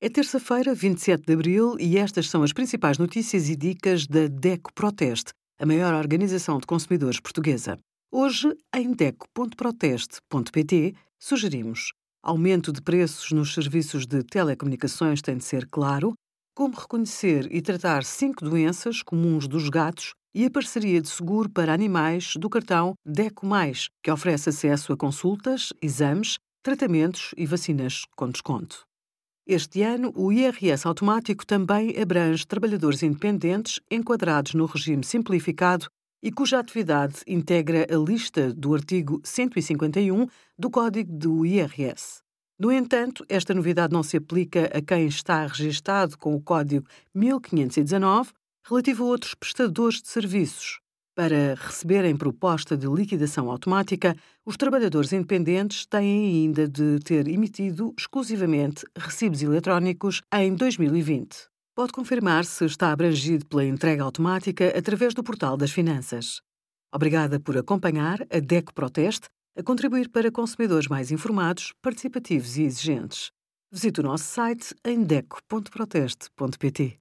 É terça-feira, 27 de abril, e estas são as principais notícias e dicas da DECO Proteste, a maior organização de consumidores portuguesa. Hoje, em DECO.proteste.pt, sugerimos aumento de preços nos serviços de telecomunicações tem de ser claro, como reconhecer e tratar cinco doenças comuns dos gatos e a parceria de seguro para animais do cartão DECO+, que oferece acesso a consultas, exames, tratamentos e vacinas com desconto. Este ano, o IRS automático também abrange trabalhadores independentes enquadrados no regime simplificado e cuja atividade integra a lista do artigo 151 do Código do IRS. No entanto, esta novidade não se aplica a quem está registado com o Código 1519, relativo a outros prestadores de serviços, para receberem proposta de liquidação automática, os trabalhadores independentes têm ainda de ter emitido exclusivamente recibos eletrónicos em 2020. Pode confirmar se está abrangido pela entrega automática através do Portal das Finanças. Obrigada por acompanhar a DECO Proteste a contribuir para consumidores mais informados, participativos e exigentes. Visite o nosso site em deco.proteste.pt.